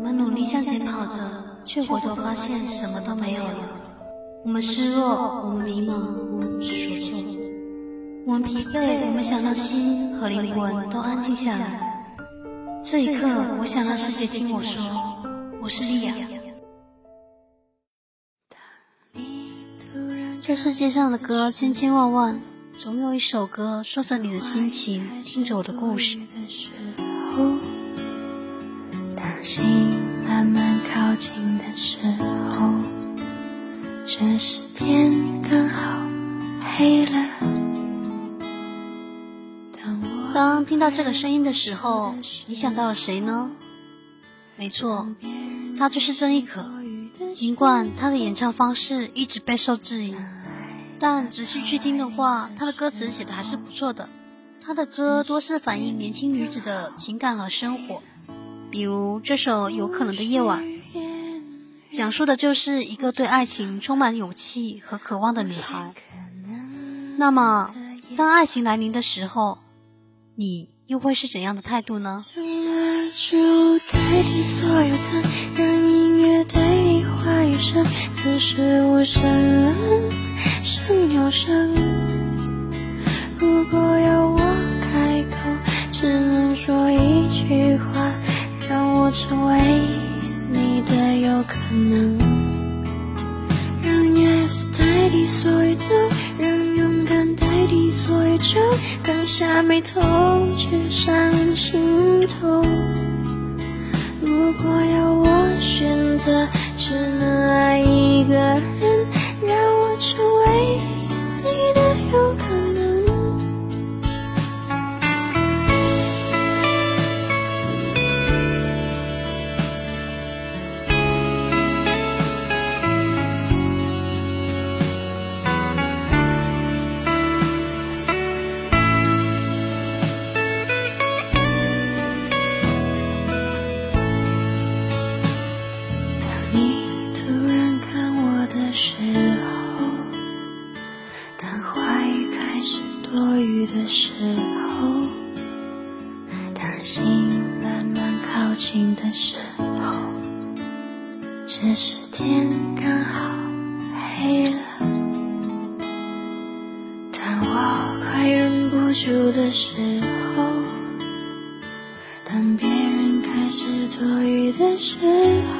我们努力向前跑着，却回头发现什么都没有了。我们失落，我们迷茫，我们不知所措。我们疲惫，我们想让心和灵魂都安静下来。这一刻，我想让世界听我说，我是莉亚。这世界上的歌千千万万，总有一首歌说着你的心情，听着我的故事。当心慢慢靠近的时候，这时天刚好黑了。当听到这个声音的时候，你想到了谁呢？没错，他就是郑亦可。尽管他的演唱方式一直备受质疑，但仔细去听的话，他的歌词写的还是不错的。他的歌多是反映年轻女子的情感和生活，比如这首《有可能的夜晚》，讲述的就是一个对爱情充满勇气和渴望的女孩。那么，当爱情来临的时候，你又会是怎样的态度呢？让音乐代替话语声，此时无声，声有声。如果要我开口，只能说一句话，让我成为你的有可能。让 yes 代替所有 no，让勇敢代替所有就，刚下眉头却上心头。如果要我选择，只能爱一个人，让我成为你的有可能。刚好黑了。当我快忍不住的时候当别人开始多余的时候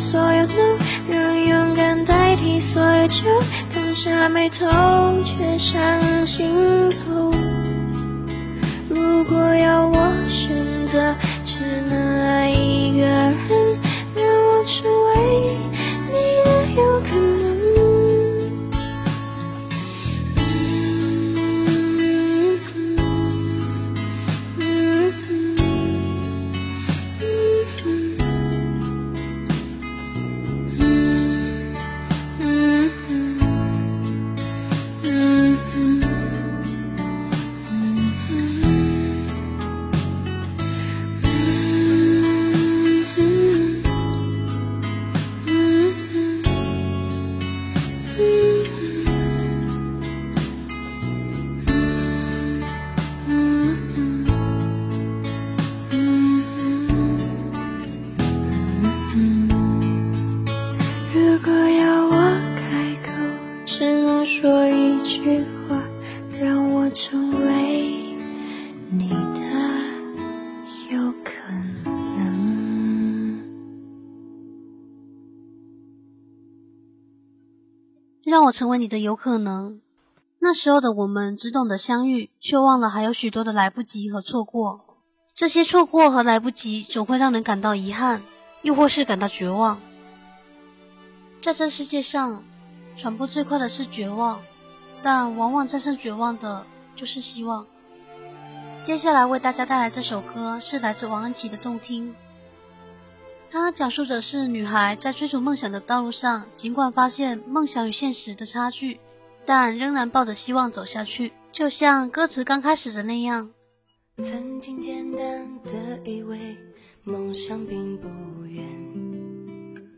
所有能让勇敢代替所有酒，刚下眉头却上心头。如果要我选择，只能爱一个人。让我成为只能说一句话，让我成为你的有可能。让我成为你的有可能。那时候的我们只懂得相遇，却忘了还有许多的来不及和错过。这些错过和来不及，总会让人感到遗憾，又或是感到绝望。在这世界上，传播最快的是绝望，但往往战胜绝望的就是希望。接下来为大家带来这首歌，是来自王安琪的《动听》。它讲述的是女孩在追逐梦想的道路上，尽管发现梦想与现实的差距，但仍然抱着希望走下去，就像歌词刚开始的那样。曾经简单的以为梦想并不远，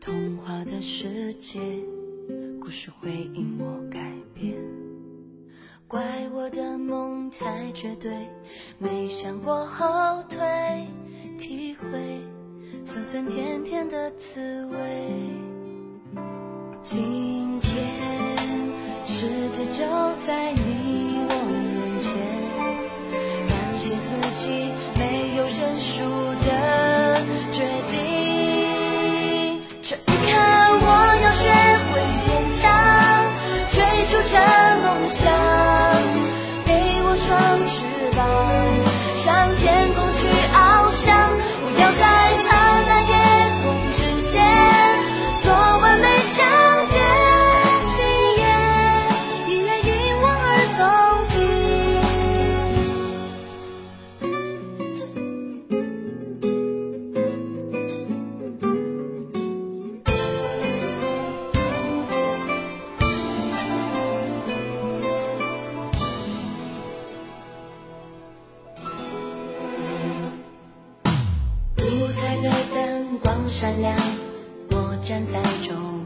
童话的世界，故事会因我改变。怪我的梦太绝对，没想过后退，体会。酸酸甜甜的滋味。今天，世界就在你我面前，感谢自己没有认输闪亮，我站在中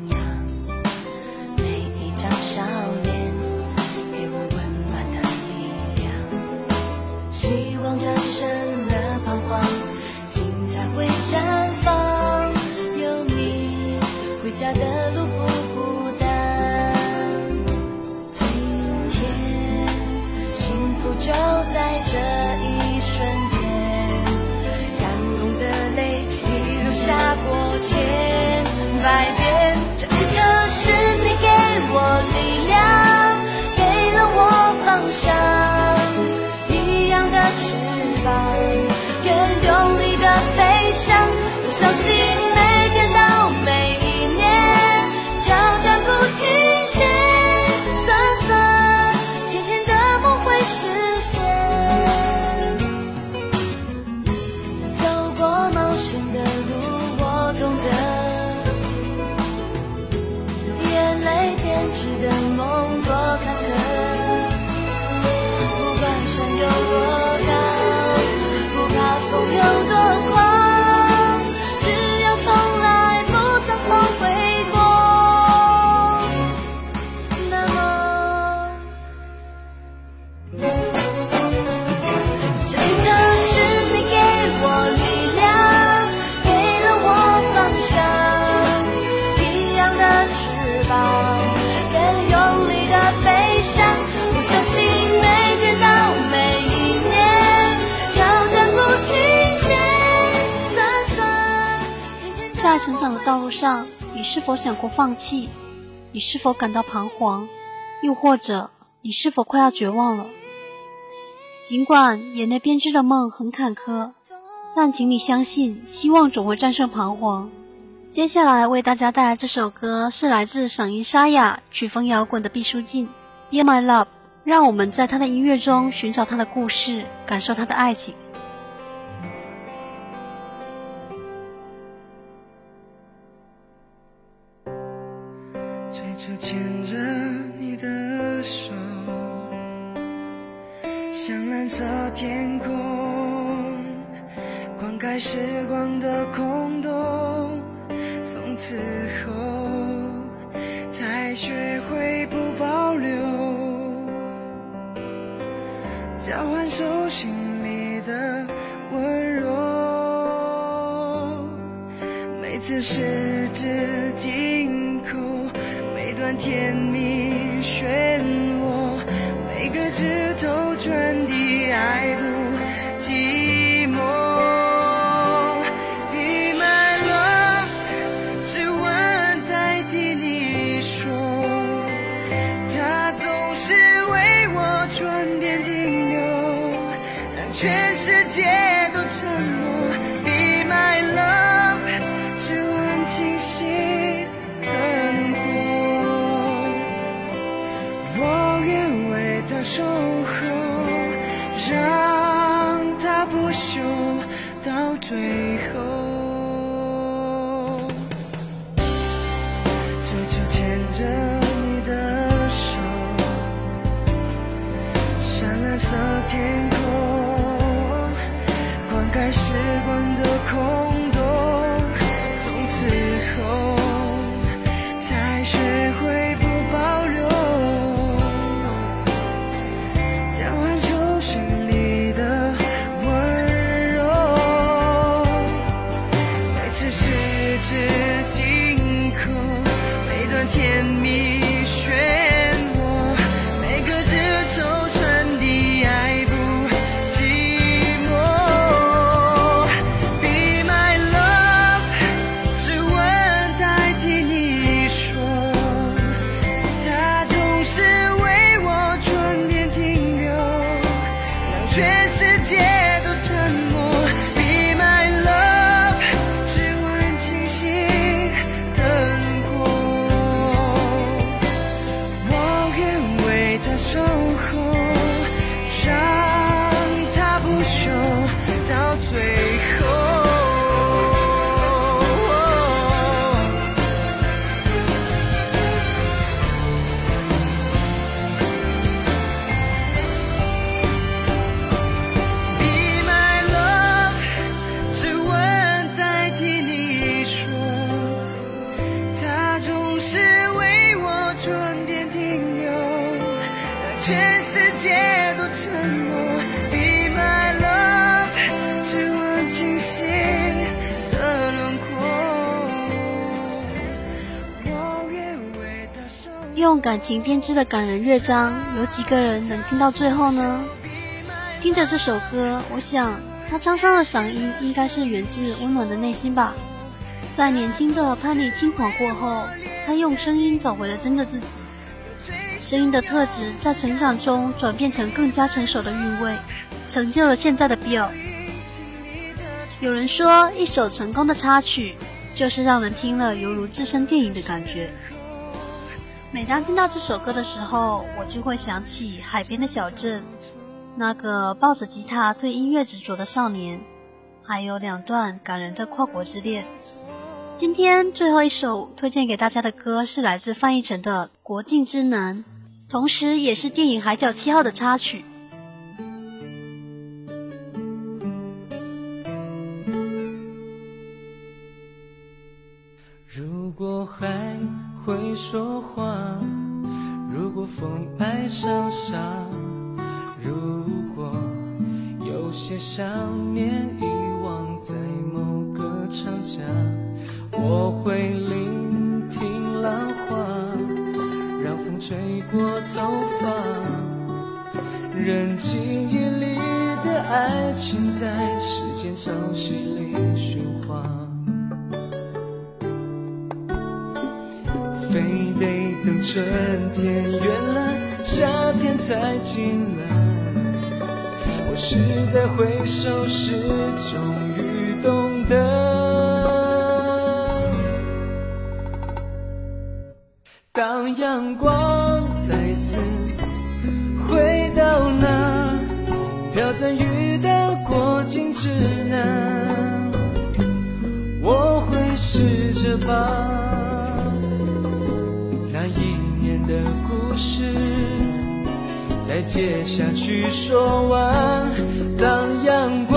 成长的道路上，你是否想过放弃？你是否感到彷徨？又或者，你是否快要绝望了？尽管眼泪编织的梦很坎坷，但请你相信，希望总会战胜彷徨。接下来为大家带来这首歌，是来自嗓音沙哑、曲风摇滚的毕书尽，《Be My Love》。让我们在他的音乐中寻找他的故事，感受他的爱情。的空洞。从此后，才学会不保留，交换手心里的温柔。每次十指紧扣。每段甜蜜漩世界都沉默。Be my love，只问清晰的轮廓，用感情编织的感人乐章，有几个人能听到最后呢？听着这首歌，我想他沧桑的嗓音应该是源自温暖的内心吧。在年轻的叛逆轻狂过后，他用声音找回了真的自己。声音的特质在成长中转变成更加成熟的韵味，成就了现在的 Bill。有人说，一首成功的插曲就是让人听了犹如置身电影的感觉。每当听到这首歌的时候，我就会想起海边的小镇，那个抱着吉他对音乐执着的少年，还有两段感人的跨国之恋。今天最后一首推荐给大家的歌是来自范逸臣的《国境之南》，同时也是电影《海角七号》的插曲。如果海会说话，如果风爱上沙，如果有些想念遗忘在某个长假，我会聆听浪花，让风吹过头发，任记忆里的爱情在时间潮汐里喧哗。非得等春天远了，夏天才进来。我是在回首时终于懂得，阳光再次回到那飘着雨的过境之南，我会试着把。那一年的故事，再接下去说完。当阳光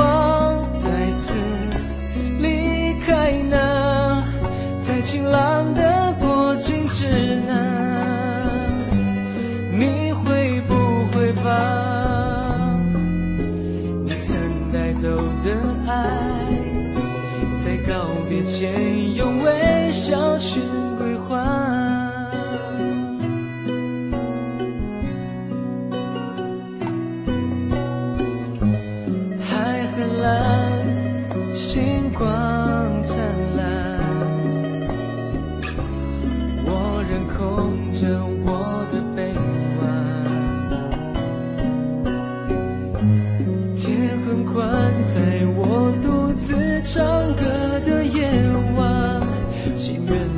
晴朗的过境之南，你会不会把你曾带走的爱，在告别前用微笑去归还？在我独自唱歌的夜晚，情愿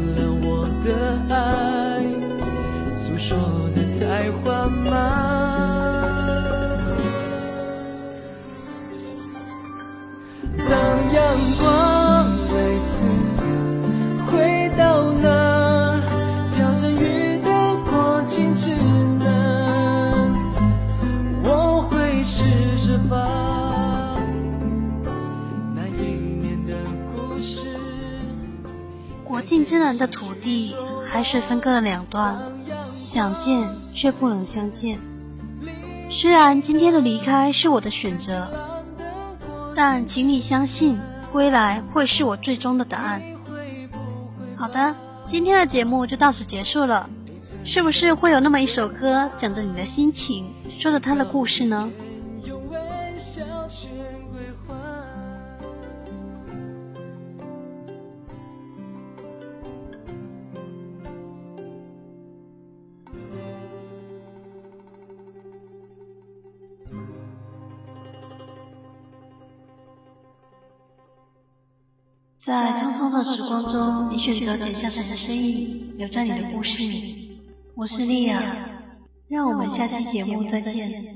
尽之南的土地，海水分割了两端，想见却不能相见。虽然今天的离开是我的选择，但请你相信，归来会是我最终的答案。好的，今天的节目就到此结束了。是不是会有那么一首歌，讲着你的心情，说着他的故事呢？在匆匆的时光中，你选择剪下谁的身影，留在你的故事里。我是莉亚，让我们下期节目再见。